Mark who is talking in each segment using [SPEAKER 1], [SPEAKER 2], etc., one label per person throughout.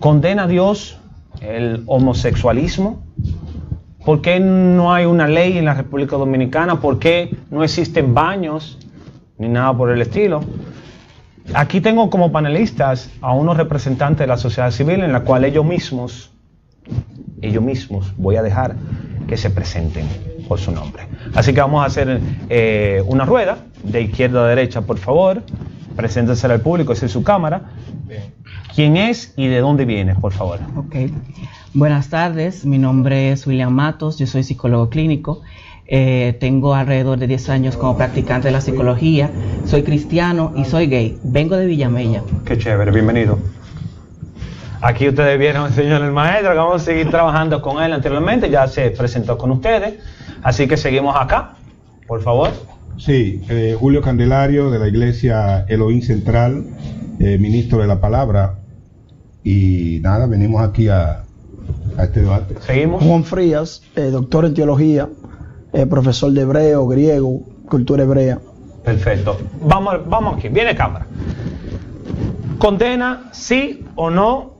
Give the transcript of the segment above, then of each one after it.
[SPEAKER 1] condena a Dios el homosexualismo? ¿Por qué no hay una ley en la República Dominicana? ¿Por qué no existen baños ni nada por el estilo? Aquí tengo como panelistas a unos representantes de la sociedad civil en la cual ellos mismos, ellos mismos, voy a dejar que se presenten por su nombre. Así que vamos a hacer eh, una rueda de izquierda a derecha, por favor. Preséntense al público, esa es su cámara. ¿Quién es y de dónde viene, por favor?
[SPEAKER 2] Ok. Buenas tardes, mi nombre es William Matos, yo soy psicólogo clínico. Eh, tengo alrededor de 10 años como practicante de la psicología. Soy cristiano y soy gay. Vengo de Villamella.
[SPEAKER 1] Qué chévere, bienvenido. Aquí ustedes vieron al señor el maestro, que vamos a seguir trabajando con él anteriormente, ya se presentó con ustedes. Así que seguimos acá, por favor.
[SPEAKER 3] Sí, eh, Julio Candelario de la Iglesia Elohim Central, eh, ministro de la Palabra. Y nada, venimos aquí a, a este debate.
[SPEAKER 1] Seguimos.
[SPEAKER 4] Juan Frías, eh, doctor en teología, eh, profesor de hebreo, griego, cultura hebrea.
[SPEAKER 1] Perfecto. Vamos, vamos aquí, viene cámara. ¿Condena sí o no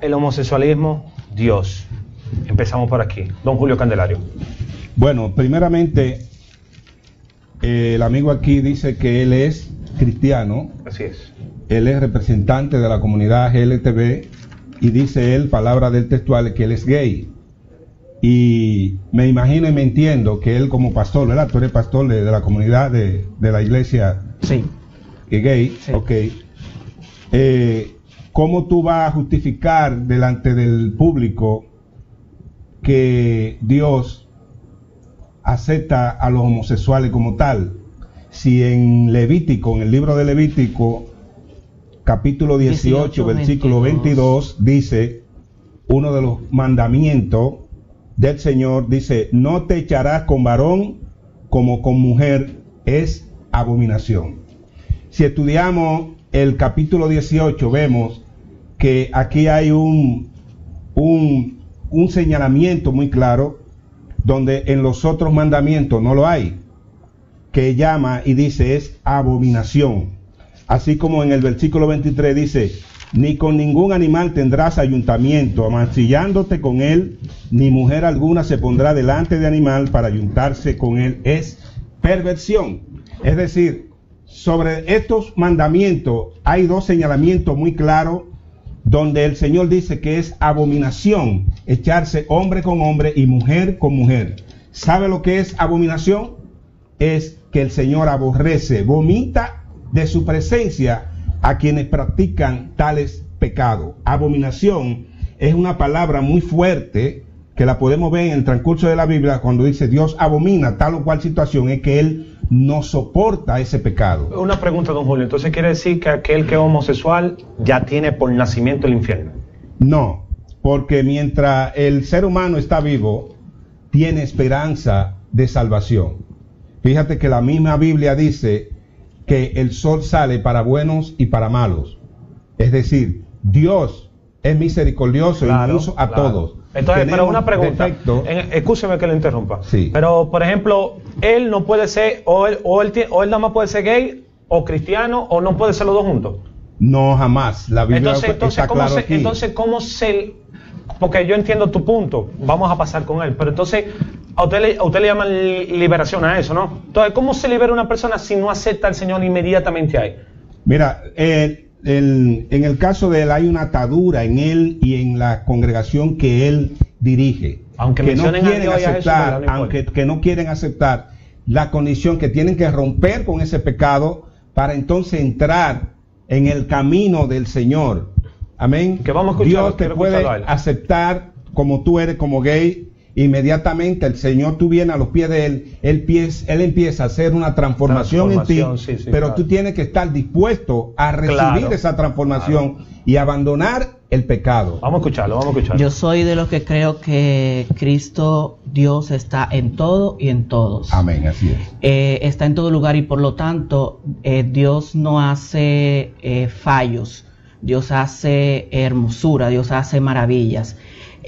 [SPEAKER 1] el homosexualismo Dios? Empezamos por aquí. Don Julio Candelario.
[SPEAKER 3] Bueno, primeramente, eh, el amigo aquí dice que él es cristiano,
[SPEAKER 1] Así es.
[SPEAKER 3] él es representante de la comunidad GLTB y dice él, palabra del textual, que él es gay. Y me imagino y me entiendo que él como pastor, ¿verdad? Tú eres pastor de, de la comunidad de, de la iglesia
[SPEAKER 2] Sí.
[SPEAKER 3] gay,
[SPEAKER 2] Sí.
[SPEAKER 3] ok. Eh, ¿Cómo tú vas a justificar delante del público que Dios acepta a los homosexuales como tal? Si en Levítico, en el libro de Levítico, capítulo 18,
[SPEAKER 2] 18,
[SPEAKER 3] versículo 22, dice, uno de los mandamientos del Señor, dice, no te echarás con varón como con mujer, es abominación. Si estudiamos el capítulo 18, vemos que aquí hay un, un, un señalamiento muy claro, donde en los otros mandamientos no lo hay, que llama y dice es abominación. Así como en el versículo 23 dice, ni con ningún animal tendrás ayuntamiento, amancillándote con él, ni mujer alguna se pondrá delante de animal para ayuntarse con él. Es perversión. Es decir, sobre estos mandamientos hay dos señalamientos muy claros donde el Señor dice que es abominación echarse hombre con hombre y mujer con mujer. ¿Sabe lo que es abominación? Es que el Señor aborrece, vomita de su presencia a quienes practican tales pecados. Abominación es una palabra muy fuerte que la podemos ver en el transcurso de la Biblia cuando dice Dios abomina tal o cual situación, es que Él no soporta ese pecado.
[SPEAKER 1] Una pregunta, don Julio. Entonces quiere decir que aquel que es homosexual ya tiene por nacimiento el infierno.
[SPEAKER 3] No, porque mientras el ser humano está vivo, tiene esperanza de salvación. Fíjate que la misma Biblia dice que el sol sale para buenos y para malos. Es decir, Dios es misericordioso
[SPEAKER 1] Claro,
[SPEAKER 3] y inmenso a
[SPEAKER 1] claro.
[SPEAKER 3] todos.
[SPEAKER 1] Entonces, pero una pregunta. En- Escúcheme que le interrumpa.
[SPEAKER 3] Sí.
[SPEAKER 1] Pero, por ejemplo, él no puede ser, o él, o él, tie- o él nada más puede ser gay, o cristiano, o no puede ser los dos juntos.
[SPEAKER 3] No, jamás. La Biblia
[SPEAKER 1] Entonces, entonces,
[SPEAKER 3] está
[SPEAKER 1] ¿cómo
[SPEAKER 3] claro
[SPEAKER 1] se,
[SPEAKER 3] aquí.
[SPEAKER 1] entonces, ¿cómo se...? Porque yo entiendo tu punto, vamos a pasar con él, pero entonces, a usted, le, a usted le llaman li- liberación a eso, ¿no? Entonces, ¿cómo se libera una persona si no acepta al Señor inmediatamente ahí?
[SPEAKER 3] Mira, eh, el- en el caso de él hay una atadura en él y en la congregación que él dirige.
[SPEAKER 1] Aunque
[SPEAKER 3] que no quieren
[SPEAKER 1] Jesús,
[SPEAKER 3] aceptar, aunque que no quieren aceptar la condición que tienen que romper con ese pecado para entonces entrar en el camino del Señor. Amén.
[SPEAKER 1] Que vamos a escucharlo,
[SPEAKER 3] Dios te puede aceptar como tú eres como gay. Inmediatamente el Señor tú vienes a los pies de él, él, pies- él empieza a hacer una transformación, en ti,
[SPEAKER 1] sí, sí,
[SPEAKER 3] pero
[SPEAKER 1] claro.
[SPEAKER 3] tú tienes que estar dispuesto a recibir
[SPEAKER 1] Claro,
[SPEAKER 3] esa transformación y abandonar el pecado.
[SPEAKER 1] Vamos a escucharlo, vamos a escucharlo.
[SPEAKER 2] Yo soy de los que creo que Cristo, Dios, está en todo y en todos.
[SPEAKER 3] Amén, así es.
[SPEAKER 2] Eh, está en todo lugar y por lo tanto eh, Dios no hace eh, fallos, Dios hace hermosura, Dios hace maravillas.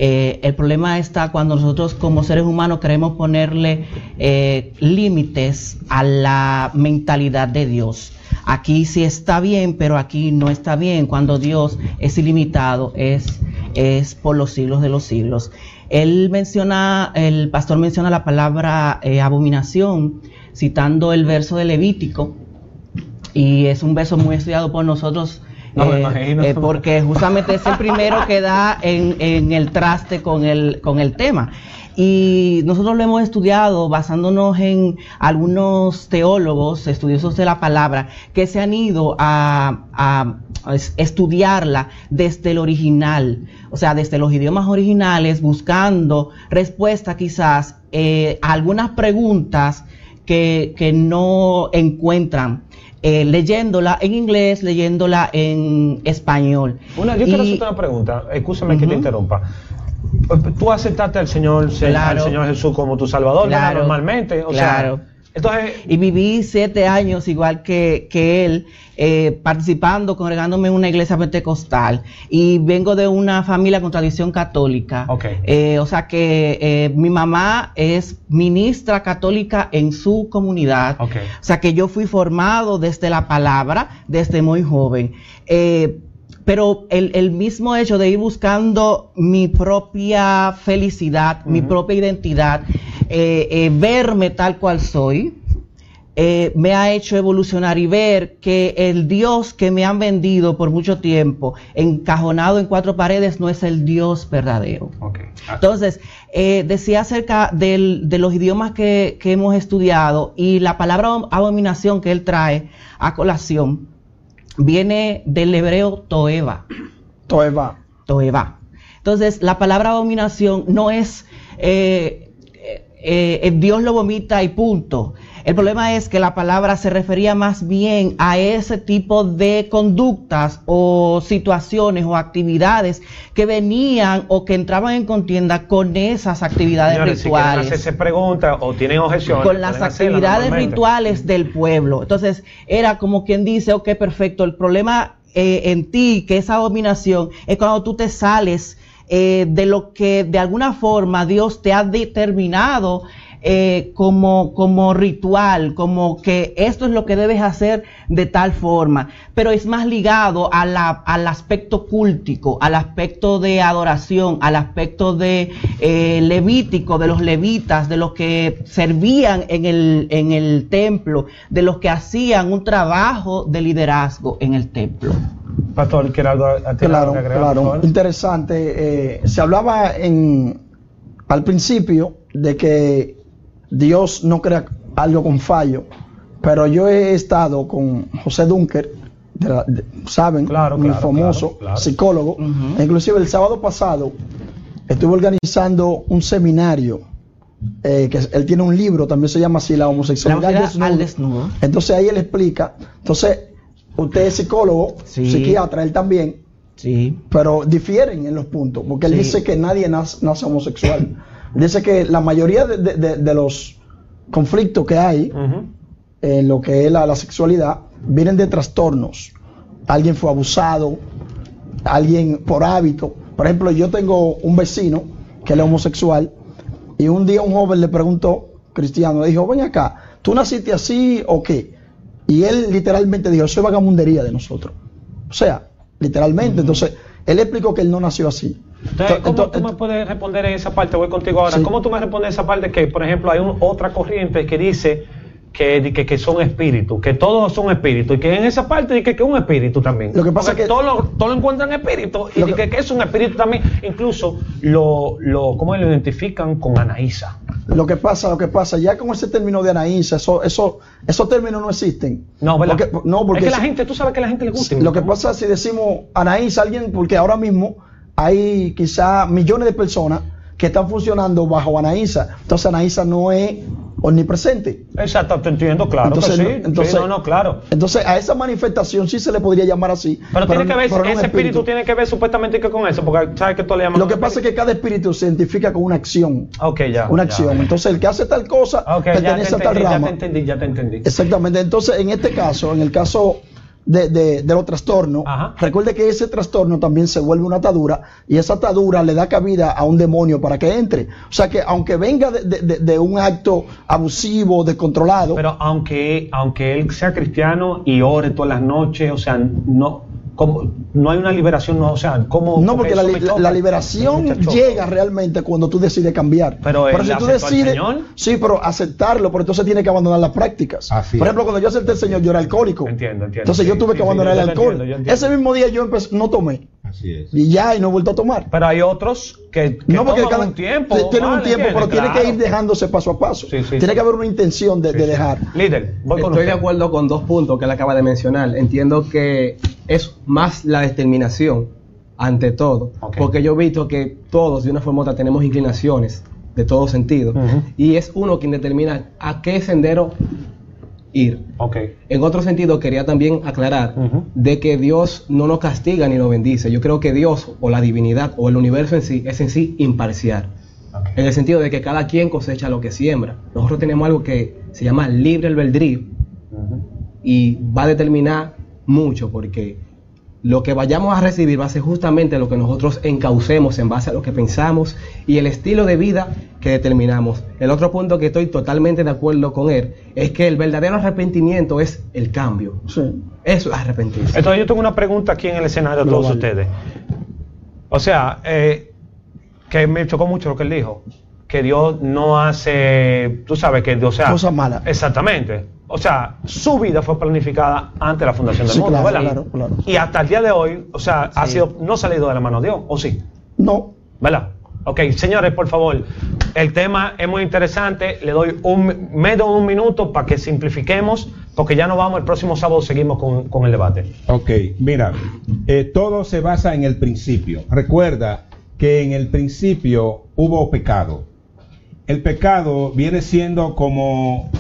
[SPEAKER 2] Eh, el problema está cuando nosotros como seres humanos queremos ponerle eh, límites a la mentalidad de Dios. aquí sí está bien, pero aquí no está bien. Cuando Dios es ilimitado, es, es por los siglos de los siglos. Él menciona, el pastor menciona la palabra eh, abominación, citando el verso de Levítico, y es un verso muy estudiado por nosotros.
[SPEAKER 1] No me
[SPEAKER 2] eh,
[SPEAKER 1] imagino.
[SPEAKER 2] eh, porque justamente es el primero que da en, en el traste con el, con el tema. Y nosotros lo hemos estudiado basándonos en algunos teólogos, estudiosos de la palabra, que se han ido a, a- a es- estudiarla desde el original, o sea, desde los idiomas originales, buscando respuesta quizás eh, a algunas preguntas que, que no encuentran. Eh, leyéndola en inglés, leyéndola en español.
[SPEAKER 1] Una, yo quiero
[SPEAKER 2] Y-
[SPEAKER 1] hacerte una pregunta, escúchame que te interrumpa. Tú aceptaste al Señor, se-
[SPEAKER 2] Claro.
[SPEAKER 1] al Señor Jesús como tu Salvador.
[SPEAKER 2] Claro.
[SPEAKER 1] Normalmente, o
[SPEAKER 2] Claro.
[SPEAKER 1] sea, entonces,
[SPEAKER 2] Y viví siete años igual que, que él, eh, participando, congregándome en una iglesia pentecostal. Y vengo de una familia con tradición católica.
[SPEAKER 1] Ok.
[SPEAKER 2] Eh, o sea que eh, mi mamá es ministra católica en su comunidad.
[SPEAKER 1] Ok.
[SPEAKER 2] O sea que yo fui formado desde la palabra, desde muy joven. Pero el, el mismo hecho de ir buscando mi propia felicidad, mi propia identidad, eh, eh, verme tal cual soy, eh, me ha hecho evolucionar y ver que el Dios que me han vendido por mucho tiempo, encajonado en cuatro paredes, no es el Dios verdadero. Entonces, eh, decía acerca del- de los idiomas que, que hemos estudiado y la palabra abominación que él trae a colación viene del hebreo toeva.
[SPEAKER 4] Toeva.
[SPEAKER 2] Toeva. Entonces, la palabra abominación no es eh, eh, eh, Dios lo vomita y punto. El problema es que la palabra se refería más bien a ese tipo de conductas o situaciones o actividades que venían o que entraban en contienda con esas actividades
[SPEAKER 1] Señores, si
[SPEAKER 2] rituales
[SPEAKER 1] hacerse preguntas o tienen objeciones,
[SPEAKER 2] con las actividades rituales del pueblo. Entonces, era como quien dice, ok, perfecto, el problema eh, en ti, que esa abominación, es cuando tú te sales eh, de lo que de alguna forma Dios te ha determinado eh, como, como ritual, como que esto es lo que debes hacer de tal forma, pero es más ligado a la- al aspecto cultico, al aspecto de adoración, al aspecto de eh, levítico, de los levitas, de los que servían en el, en el templo, de los que hacían un trabajo de liderazgo en el templo.
[SPEAKER 1] Pastor, ¿quiere algo, a-
[SPEAKER 4] Claro,
[SPEAKER 1] que agregar,
[SPEAKER 4] claro. Interesante. eh, se hablaba en al principio de que Dios no crea algo con fallo, pero yo he estado con José Dunker, de la- de- saben,
[SPEAKER 1] Claro,
[SPEAKER 4] muy
[SPEAKER 1] claro,
[SPEAKER 4] famoso
[SPEAKER 1] claro, claro.
[SPEAKER 4] psicólogo. E Inclusive el sábado pasado estuve organizando un seminario. eh, que él tiene un libro, también se llama así, La
[SPEAKER 2] La
[SPEAKER 4] homosexualidad al desnudo. Entonces ahí él explica. Entonces, usted es psicólogo,
[SPEAKER 2] Sí.
[SPEAKER 4] psiquiatra, él también,
[SPEAKER 2] Sí.
[SPEAKER 4] pero difieren en los puntos, porque él
[SPEAKER 2] Sí.
[SPEAKER 4] dice que nadie nace, nace homosexual. dice que la mayoría de, de- de- de los conflictos que hay en lo que es la, la sexualidad vienen de trastornos. Alguien fue abusado, alguien por hábito. Por ejemplo, yo tengo un vecino que él es homosexual y un día un joven le preguntó, cristiano, le dijo, ven acá, ¿tú naciste así o qué? Y él literalmente dijo, eso es vagamundería de nosotros. O sea, literalmente. Entonces, él explicó que él no nació así.
[SPEAKER 1] Entonces, ¿cómo tú me puedes responder en esa parte? Voy contigo ahora.
[SPEAKER 4] Sí.
[SPEAKER 1] ¿Cómo tú me respondes esa parte que, por ejemplo, hay un- otra corriente que dice que, que, que son espíritus, que todos son espíritus, y que en esa parte dice que, que es un espíritu también?
[SPEAKER 4] Lo que pasa
[SPEAKER 1] Porque
[SPEAKER 4] es que-
[SPEAKER 1] todos lo, todos lo encuentran espíritu, y que, es un espíritu también. Incluso lo, lo, ¿cómo lo identifican con Anaísa?
[SPEAKER 4] Lo que pasa, lo que pasa, ya con ese término de Anaísa, eso, eso, esos términos no existen.
[SPEAKER 1] No, ¿verdad?
[SPEAKER 4] Porque- no, porque
[SPEAKER 1] es que la gente, tú sabes que a la gente le gusta.
[SPEAKER 4] Lo que pasa si decimos Anaísa, alguien, porque ahora mismo hay quizá millones de personas que están funcionando bajo Anaísa. Entonces Anaísa no es omnipresente.
[SPEAKER 1] Exacto, te entiendo, claro
[SPEAKER 4] entonces,
[SPEAKER 1] que sí.
[SPEAKER 4] entonces,
[SPEAKER 1] Sí, no, no, claro.
[SPEAKER 4] Entonces a esa manifestación sí se le podría llamar así.
[SPEAKER 1] Pero, tiene que ver,
[SPEAKER 4] no
[SPEAKER 1] ese espíritu tiene que ver supuestamente que con eso, porque sabes que tú le llamas.
[SPEAKER 4] Lo que pasa es que cada espíritu se identifica con una acción.
[SPEAKER 1] Ok, ya.
[SPEAKER 4] Una
[SPEAKER 1] ya.
[SPEAKER 4] acción. Entonces el que hace tal cosa
[SPEAKER 1] Ok, ya te
[SPEAKER 4] pertenece a tal
[SPEAKER 1] entendí, ya
[SPEAKER 4] rama.
[SPEAKER 1] te entendí, ya te entendí.
[SPEAKER 4] Exactamente. Entonces, en este caso, en el caso de, de- de los trastornos,
[SPEAKER 1] Ajá.
[SPEAKER 4] recuerde que ese trastorno también se vuelve una atadura y esa atadura le da cabida a un demonio para que entre. O sea que aunque venga de, de- de- de un acto abusivo, descontrolado,
[SPEAKER 1] Pero aunque, aunque él sea cristiano y ore todas las noches, o sea, no, como, no hay una liberación, no, o sea, ¿cómo?
[SPEAKER 4] no, porque la, liberación llega realmente cuando tú decides cambiar.
[SPEAKER 1] Pero
[SPEAKER 4] si tú decides,
[SPEAKER 1] Señor.
[SPEAKER 4] sí, pero aceptarlo, pero entonces tiene que abandonar las prácticas.
[SPEAKER 3] Así
[SPEAKER 4] Por
[SPEAKER 3] es.
[SPEAKER 4] ejemplo, cuando yo acepté al Señor, yo era alcohólico.
[SPEAKER 1] Entiendo, entiendo,
[SPEAKER 4] Entonces
[SPEAKER 1] sí,
[SPEAKER 4] yo tuve
[SPEAKER 1] sí,
[SPEAKER 4] que abandonar el alcohol.
[SPEAKER 1] entiendo, yo entiendo.
[SPEAKER 4] Ese mismo día yo empecé, no tomé.
[SPEAKER 3] Así es.
[SPEAKER 4] Y ya, y no he vuelto a tomar.
[SPEAKER 1] Pero hay otros que, que
[SPEAKER 4] no, porque
[SPEAKER 1] toman
[SPEAKER 4] cada,
[SPEAKER 1] un tiempo.
[SPEAKER 4] t- tiene un tiempo, pero tiene que ir dejándose paso a paso.
[SPEAKER 1] Sí, sí,
[SPEAKER 4] tiene
[SPEAKER 1] sí.
[SPEAKER 4] que haber una intención de, de dejar.
[SPEAKER 1] Líder, voy con
[SPEAKER 5] Estoy de acuerdo con dos puntos que él acaba de mencionar. Entiendo que es más la determinación ante todo, porque yo he visto que todos de una forma u otra tenemos inclinaciones de todo sentido y es uno quien determina a qué sendero ir.
[SPEAKER 1] Ok.
[SPEAKER 5] En otro sentido, quería también aclarar de que Dios no nos castiga ni nos bendice. Yo creo que Dios o la divinidad o el universo en sí es en sí imparcial.
[SPEAKER 1] ok.
[SPEAKER 5] En el sentido de que cada quien cosecha lo que siembra. Nosotros tenemos algo que se llama libre albedrío
[SPEAKER 1] Ujú.
[SPEAKER 5] y va a determinar mucho porque lo que vayamos a recibir va a ser justamente lo que nosotros encaucemos en base a lo que pensamos y el estilo de vida que determinamos. El otro punto que estoy totalmente de acuerdo con él es que el verdadero arrepentimiento es el cambio.
[SPEAKER 4] Sí.
[SPEAKER 5] Eso es arrepentirse.
[SPEAKER 1] Entonces yo tengo una pregunta aquí en el escenario a todos
[SPEAKER 4] Global.
[SPEAKER 1] ustedes. O sea, eh, que me chocó mucho lo que él dijo, que Dios no hace, tú sabes que, o sea,
[SPEAKER 4] Cosas malas.
[SPEAKER 1] Exactamente. O sea, su vida fue planificada antes de la fundación del
[SPEAKER 4] Sí,
[SPEAKER 1] mundo,
[SPEAKER 4] claro,
[SPEAKER 1] ¿verdad?
[SPEAKER 4] claro, claro.
[SPEAKER 1] Y hasta el día de hoy, o sea, ha sido no ha salido de la mano de Dios, ¿o sí?
[SPEAKER 4] No.
[SPEAKER 1] ¿Verdad? Ok, señores, por favor, el tema es muy interesante. Le doy un medio un minuto para que simplifiquemos, porque ya no vamos, el próximo sábado seguimos con, con el debate.
[SPEAKER 3] Ok, mira, eh, todo se basa en el principio. Recuerda que en el principio hubo pecado. El pecado viene siendo como,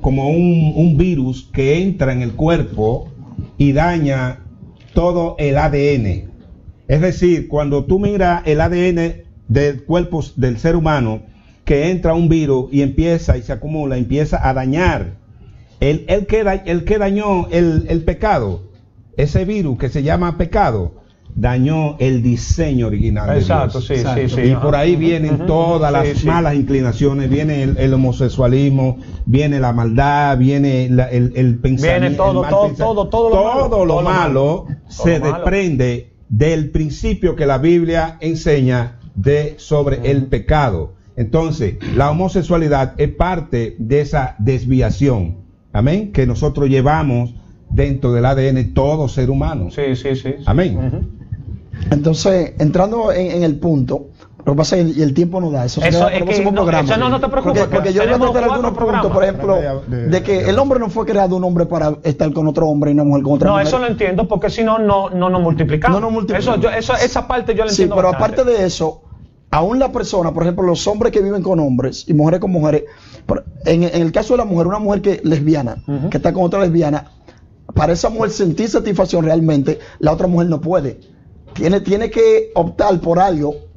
[SPEAKER 3] como un, un virus que entra en el cuerpo y daña todo el ADN. Es decir, cuando tú miras el ADN del cuerpo del ser humano, que entra un virus y empieza y se acumula, empieza a dañar el, el que dañó el, el pecado, ese virus que se llama pecado, dañó el diseño original. de
[SPEAKER 1] Exacto,
[SPEAKER 3] Dios.
[SPEAKER 1] sí,
[SPEAKER 5] Exacto.
[SPEAKER 1] sí, sí.
[SPEAKER 3] y
[SPEAKER 1] ajá.
[SPEAKER 3] por ahí vienen todas
[SPEAKER 1] sí,
[SPEAKER 3] las
[SPEAKER 1] sí.
[SPEAKER 3] malas inclinaciones, viene el, el homosexualismo, viene la maldad, viene la- el, el pensamiento.
[SPEAKER 1] Viene todo,
[SPEAKER 3] el
[SPEAKER 1] todo, todo, todo lo malo,
[SPEAKER 3] Todo lo malo se
[SPEAKER 1] lo malo.
[SPEAKER 3] desprende del principio que la Biblia enseña de sobre el pecado. Entonces, la homosexualidad es parte de esa desviación, amén, que nosotros llevamos dentro del ADN todo ser humano.
[SPEAKER 1] Sí, sí, sí. sí.
[SPEAKER 3] Amén.
[SPEAKER 1] Ujú.
[SPEAKER 4] Entonces, entrando en, en el punto, lo que pasa es que el tiempo no da. Eso,
[SPEAKER 1] Eso
[SPEAKER 4] para el próximo
[SPEAKER 1] no,
[SPEAKER 4] programa.
[SPEAKER 1] eso no, no te preocupes,
[SPEAKER 4] Porque,
[SPEAKER 1] que
[SPEAKER 4] porque yo voy a
[SPEAKER 1] cuatro
[SPEAKER 4] algunos puntos, por ejemplo,
[SPEAKER 3] De- de-
[SPEAKER 4] de que el hombre no fue creado un hombre para estar con otro hombre y una mujer con otra
[SPEAKER 1] No,
[SPEAKER 4] mujer.
[SPEAKER 1] eso lo entiendo, porque si no, no, no nos multiplicamos.
[SPEAKER 4] No nos multiplicamos.
[SPEAKER 1] Eso, yo- eso, esa parte yo la
[SPEAKER 4] Sí,
[SPEAKER 1] entiendo.
[SPEAKER 4] pero
[SPEAKER 1] bastante.
[SPEAKER 4] aparte de eso, aún la persona, por ejemplo, los hombres que viven con hombres y mujeres con mujeres, en, en el caso de la mujer, una mujer que lesbiana, que está con otra lesbiana, para esa mujer sentir satisfacción realmente, la otra mujer no puede. Tiene, tiene que optar por algo.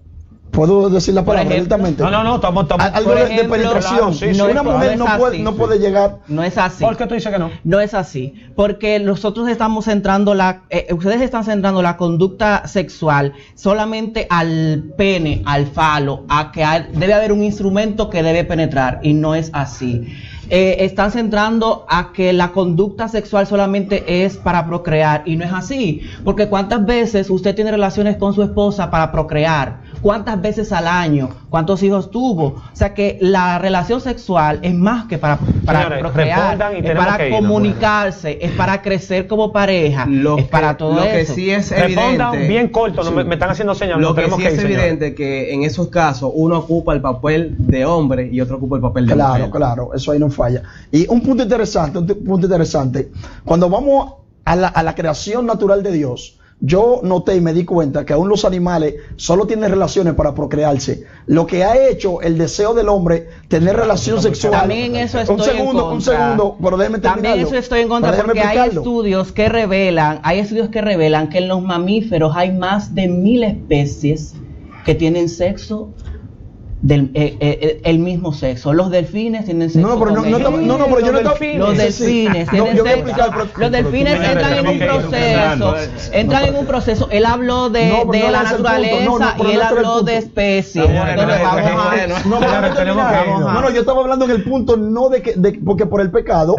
[SPEAKER 4] ¿Puedo decir la
[SPEAKER 2] Por
[SPEAKER 4] palabra
[SPEAKER 2] ejemplo.
[SPEAKER 4] directamente?
[SPEAKER 1] No, no, no, estamos. estamos
[SPEAKER 4] Al- Algo de- de, penetración.
[SPEAKER 1] claro, sí, sí,
[SPEAKER 4] una mujer
[SPEAKER 2] No
[SPEAKER 4] no puede,
[SPEAKER 2] así.
[SPEAKER 4] no puede llegar.
[SPEAKER 2] No es así.
[SPEAKER 1] ¿Por qué tú dices que no?
[SPEAKER 2] No es así, porque nosotros estamos centrando la, eh, ustedes están centrando la conducta sexual solamente al pene, al falo, a que hay- debe haber un instrumento que debe penetrar y no es así. Eh, están centrando a que la conducta sexual solamente es para procrear y no es así, porque cuántas veces usted tiene relaciones con su esposa para procrear, cuántas veces al año, cuántos hijos tuvo, o sea que la relación sexual es más que para, para
[SPEAKER 1] Señores,
[SPEAKER 2] procrear, es para
[SPEAKER 1] que irnos.
[SPEAKER 2] comunicarse, es para crecer como pareja,
[SPEAKER 5] Lo
[SPEAKER 2] es
[SPEAKER 5] que-
[SPEAKER 2] para todo
[SPEAKER 5] lo que
[SPEAKER 2] eso.
[SPEAKER 5] sí es
[SPEAKER 1] Respondan
[SPEAKER 5] evidente.
[SPEAKER 1] bien corto, no
[SPEAKER 5] Sí.
[SPEAKER 1] me, me están haciendo señas.
[SPEAKER 5] Lo
[SPEAKER 1] no
[SPEAKER 5] que sí
[SPEAKER 1] que
[SPEAKER 5] es evidente que en esos casos uno ocupa el papel de hombre y otro ocupa el papel de
[SPEAKER 4] Claro,
[SPEAKER 5] mujer.
[SPEAKER 4] claro, eso ahí no falla. Y un punto interesante, un punto interesante, cuando vamos a la, a la creación natural de Dios, yo noté y me di cuenta que aún los animales solo tienen relaciones para procrearse. Lo que ha hecho el deseo del hombre tener relación sexual.
[SPEAKER 2] También eso estoy
[SPEAKER 4] un segundo,
[SPEAKER 2] en
[SPEAKER 4] un
[SPEAKER 2] contra.
[SPEAKER 4] segundo, pero déjeme
[SPEAKER 2] También
[SPEAKER 4] terminarlo.
[SPEAKER 2] eso estoy en contra porque hay estudios que revelan, hay estudios que revelan que en los mamíferos hay más de mil especies que tienen sexo del eh, eh, el mismo sexo. Los delfines tienen sexo.
[SPEAKER 4] No, pero no, no, no, no, pero yo no
[SPEAKER 1] delfines.
[SPEAKER 2] Los
[SPEAKER 4] Sí, sí.
[SPEAKER 2] delfines
[SPEAKER 4] No,
[SPEAKER 2] tienen
[SPEAKER 4] a
[SPEAKER 2] sexo.
[SPEAKER 4] explicar, pero-
[SPEAKER 2] Los delfines
[SPEAKER 3] pero-
[SPEAKER 2] entran en un proceso. Entran en un proceso. Él habló de,
[SPEAKER 4] No,
[SPEAKER 2] de
[SPEAKER 4] no
[SPEAKER 2] la naturaleza
[SPEAKER 4] No, no,
[SPEAKER 2] y él
[SPEAKER 4] no
[SPEAKER 2] habló de especies.
[SPEAKER 1] No, no, no,
[SPEAKER 4] No. No, no, yo estaba hablando en el punto no de que de- porque por el pecado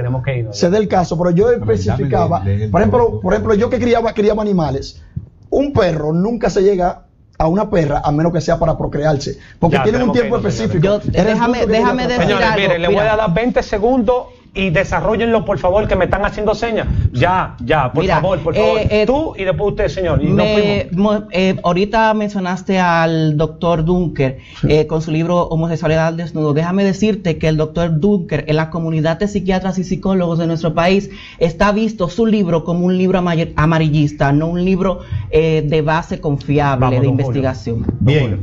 [SPEAKER 4] se dé el caso, pero yo especificaba, por ejemplo, por ejemplo, yo que criaba criaba animales, un perro nunca se llega a una perra a menos que sea para procrearse, porque
[SPEAKER 1] Ya,
[SPEAKER 4] tienen un tiempo específico.
[SPEAKER 2] Yo- déjame- déjame decir.
[SPEAKER 1] Señores,
[SPEAKER 2] algo,
[SPEAKER 1] miren, les voy a dar 20 segundos y desarrollenlo, por favor, que me están haciendo señas. Ya, ya, por
[SPEAKER 2] Mira,
[SPEAKER 1] favor, por favor.
[SPEAKER 2] eh, eh,
[SPEAKER 1] Tú y después usted, señor. Y
[SPEAKER 2] Me- mo- eh, ahorita mencionaste al doctor Dunker eh, con su libro Homosexualidad al desnudo. Déjame decirte que el doctor Dunker en la comunidad de psiquiatras y psicólogos de nuestro país está visto su libro como un libro ama- amarillista, no un libro eh, de base confiable
[SPEAKER 1] Vamos,
[SPEAKER 2] de
[SPEAKER 1] don Julio.
[SPEAKER 2] investigación.
[SPEAKER 3] Bien.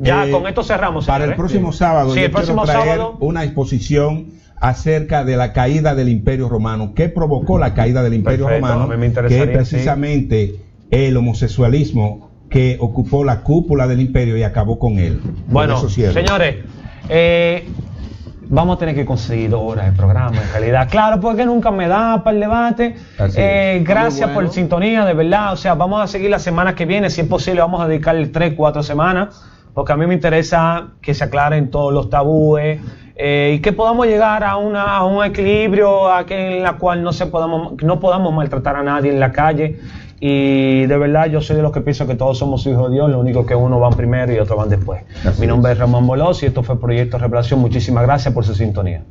[SPEAKER 1] Ya,
[SPEAKER 3] Eh,
[SPEAKER 1] con esto cerramos.
[SPEAKER 3] Para el próximo sábado,
[SPEAKER 1] Sí,
[SPEAKER 3] yo
[SPEAKER 1] el próximo
[SPEAKER 3] quiero traer
[SPEAKER 1] sábado.
[SPEAKER 3] una exposición acerca de la caída del Imperio Romano. ¿Qué provocó la caída del Imperio
[SPEAKER 1] Perfecto,
[SPEAKER 3] Romano? que es precisamente el homosexualismo que ocupó la cúpula del imperio y acabó con él.
[SPEAKER 1] Bueno, señores, eh, vamos a tener que conseguir dos horas de programa en realidad. Claro, porque nunca me da para el debate. Eh, gracias
[SPEAKER 5] Muy
[SPEAKER 1] por
[SPEAKER 5] bueno.
[SPEAKER 1] sintonía, de verdad. O sea, vamos a seguir la semana que viene. Si es posible, vamos a dedicarle tres, cuatro semanas. Porque a mí me interesa que se aclaren todos los tabúes eh, y que podamos llegar a, una, a un equilibrio a que, en la cual no, se podamos, no podamos maltratar a nadie en la calle. Y de verdad, yo soy de los que pienso que todos somos hijos de Dios, lo único que uno van primero y otro van después.
[SPEAKER 3] Así
[SPEAKER 1] Mi nombre es. Ramón Bolós y esto fue Proyecto Revelación. Muchísimas gracias por su sintonía.